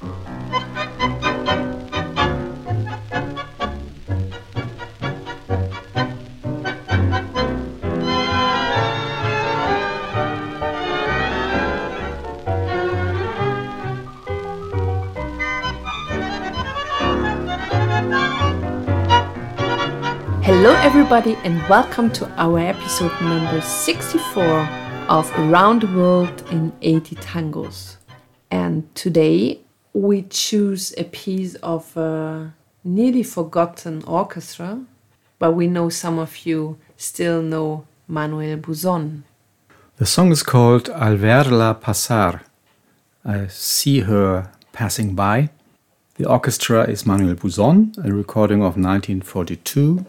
Hello, everybody, and welcome to our episode number 64 of Around the World in 80 Tangos. And today we choose a piece of a nearly forgotten orchestra, but we know some of you still know Manuel Buzon. The song is called Al verla pasar. I see her passing by. The orchestra is Manuel Buzon, a recording of 1942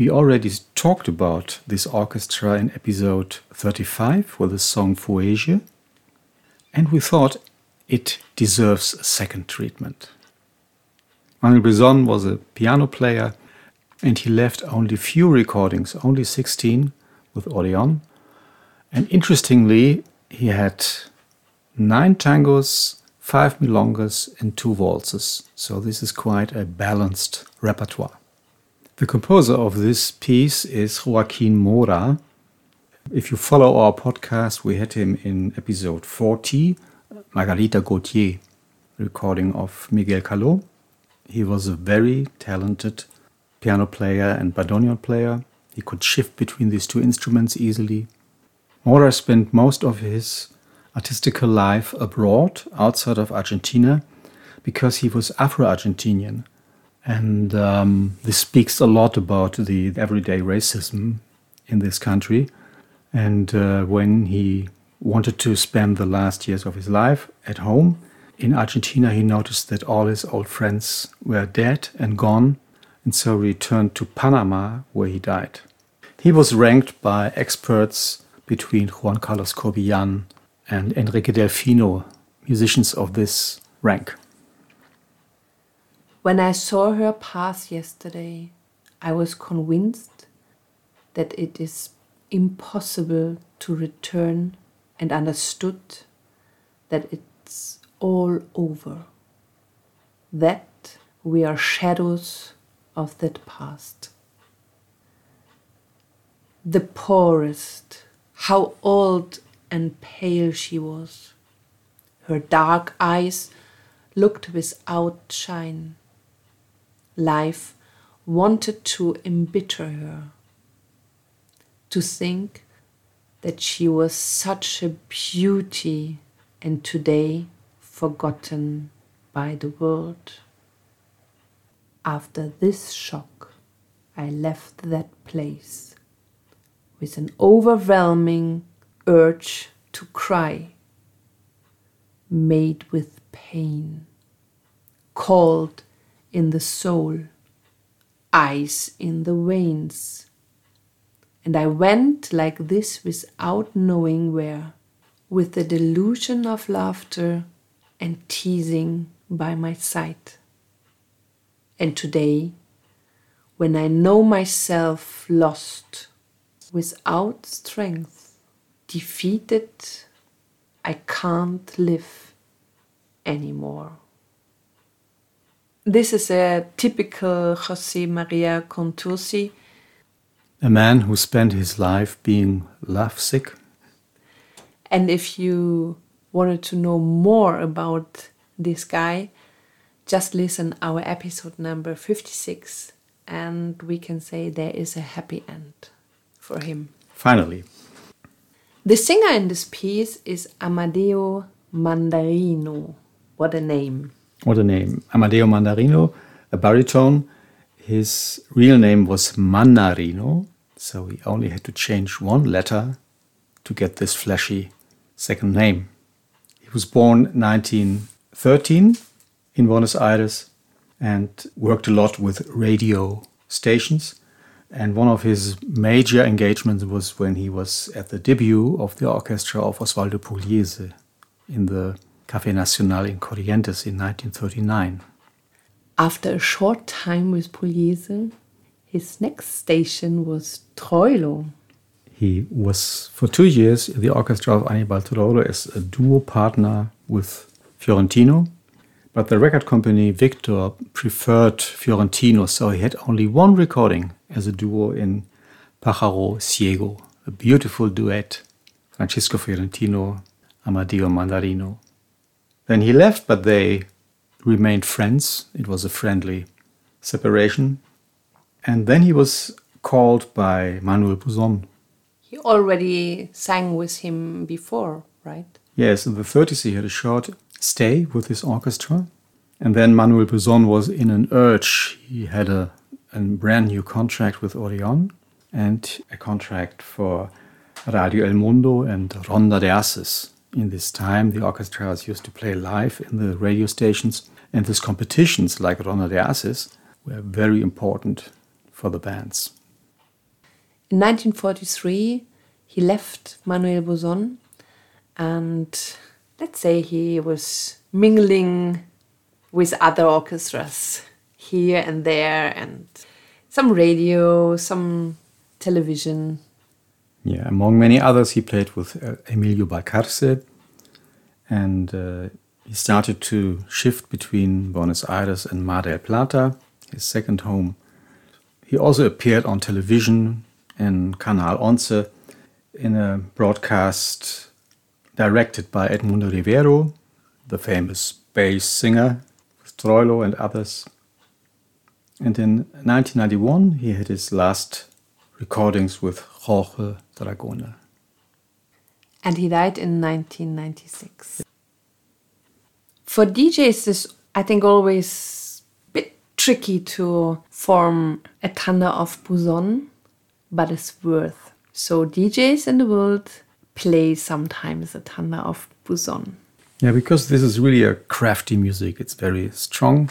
we already talked about this orchestra in episode 35 with the song Fueye, and we thought it deserves a second treatment. Manuel Buzon was a piano player and he left only few recordings, only 16 with Orion. And interestingly, he had nine tangos, five milongas, and two waltzes. So this is quite a balanced repertoire. The composer of this piece is Joaquin Mora. If you follow our podcast, we had him in episode 40, Margarita Gautier, recording of Miguel Caló. He was a very talented piano player and bandoneon player. He could shift between these two instruments easily. Mora spent most of his artistical life abroad, outside of Argentina, because he was Afro Argentinian and um, this speaks a lot about the everyday racism in this country. And uh, when he wanted to spend the last years of his life at home in Argentina, he noticed that all his old friends were dead and gone, and so returned to Panama, where he died. He was ranked by experts between Juan Carlos Cobián and Enrique Delfino, musicians of this rank. When I saw her pass yesterday, I was convinced that it is impossible to return and understood that it's all over. That we are shadows of that past. The poorest, how old and pale she was. Her dark eyes looked without shine life wanted to embitter her. To think that she was such a beauty and today forgotten by the world. After this shock, I left that place with an overwhelming urge to cry, made with pain, called in the soul, ice in the veins. And I went like this without knowing where, with the delusion of laughter and teasing by my side. And today, when I know myself lost, without strength, defeated, I can't live anymore. This is a typical Jose Maria Contursi. A man who spent his life being lovesick. And if you wanted to know more about this guy, just listen our episode number 56 and we can say there is a happy end for him. Finally. The singer in this piece is Amadeo Mandarino. What a name what a name. Amadeo Mandarino, a baritone. His real name was Mannarino, so he only had to change one letter to get this flashy second name. He was born 1913 in Buenos Aires and worked a lot with radio stations. And one of his major engagements was when he was at the debut of the orchestra of Osvaldo Pugliese in the Café Nacional in Corrientes in 1939. After a short time with Pugliese, his next station was Troilo. He was for two years in the orchestra of Anibal Troilo as a duo partner with Fiorentino. But the record company Victor preferred Fiorentino, so he had only one recording as a duo in Pájaro Ciego, a beautiful duet, Francisco Fiorentino, Amadeo Mandarino. Then he left, but they remained friends. It was a friendly separation. And then he was called by Manuel Buzon. He already sang with him before, right? Yes, in the 30s he had a short stay with his orchestra. And then Manuel Buzon was in an urge. He had a, a brand new contract with Orion and a contract for Radio El Mundo and Ronda de Ases. In this time, the orchestras used to play live in the radio stations, and these competitions, like Ronda de Ases, were very important for the bands. In 1943, he left Manuel Buzon and let's say he was mingling with other orchestras here and there and some radio, some television. Yeah, among many others, he played with uh, Emilio Balcarce and uh, he started to shift between Buenos Aires and Mar del Plata, his second home. He also appeared on television in Canal Once in a broadcast directed by Edmundo Rivero, the famous bass singer, Troilo and others. And in 1991, he had his last recordings with Jorge Dragone. And he died in 1996. For DJs, it's, I think, always tricky to form a tanda of Buzon, but it's worth. So DJs in the world play sometimes a tanda of Buzon. Yeah, because this is really a crafty music. It's very strong.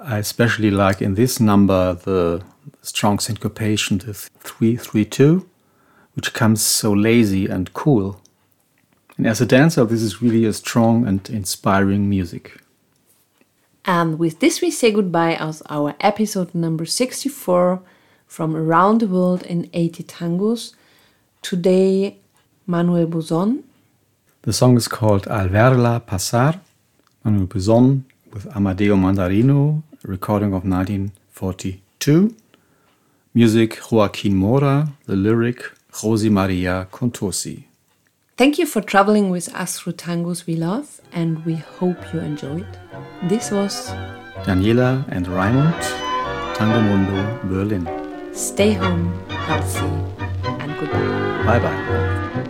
I especially like in this number the strong syncopation, the 332, which comes so lazy and cool. And as a dancer, this is really a strong and inspiring music. And with this, we say goodbye as our episode number 64 from Around the World in 80 Tangos. Today, Manuel Buzon. The song is called Al Verla Pasar, Manuel Buzon with Amadeo Mandarino, recording of 1942. Music Joaquin Mora, the lyric José Maria Contursi. Thank you for traveling with us through tangos we love, and we hope you enjoyed. This was Daniela and Raimund, Tango Mundo, Berlin. Stay home, healthy, and goodbye. Bye bye.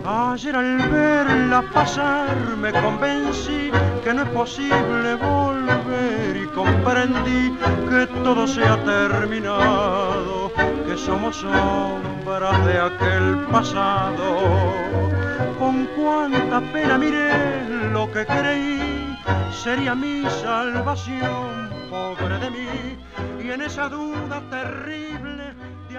Ayer al verla pasar me convencí que no es posible volver y comprendí que todo se ha terminado, que somos de aquel pasado. Con cuánta pena miré lo que creí sería mi salvación, pobre de mí, y en esa duda terrible de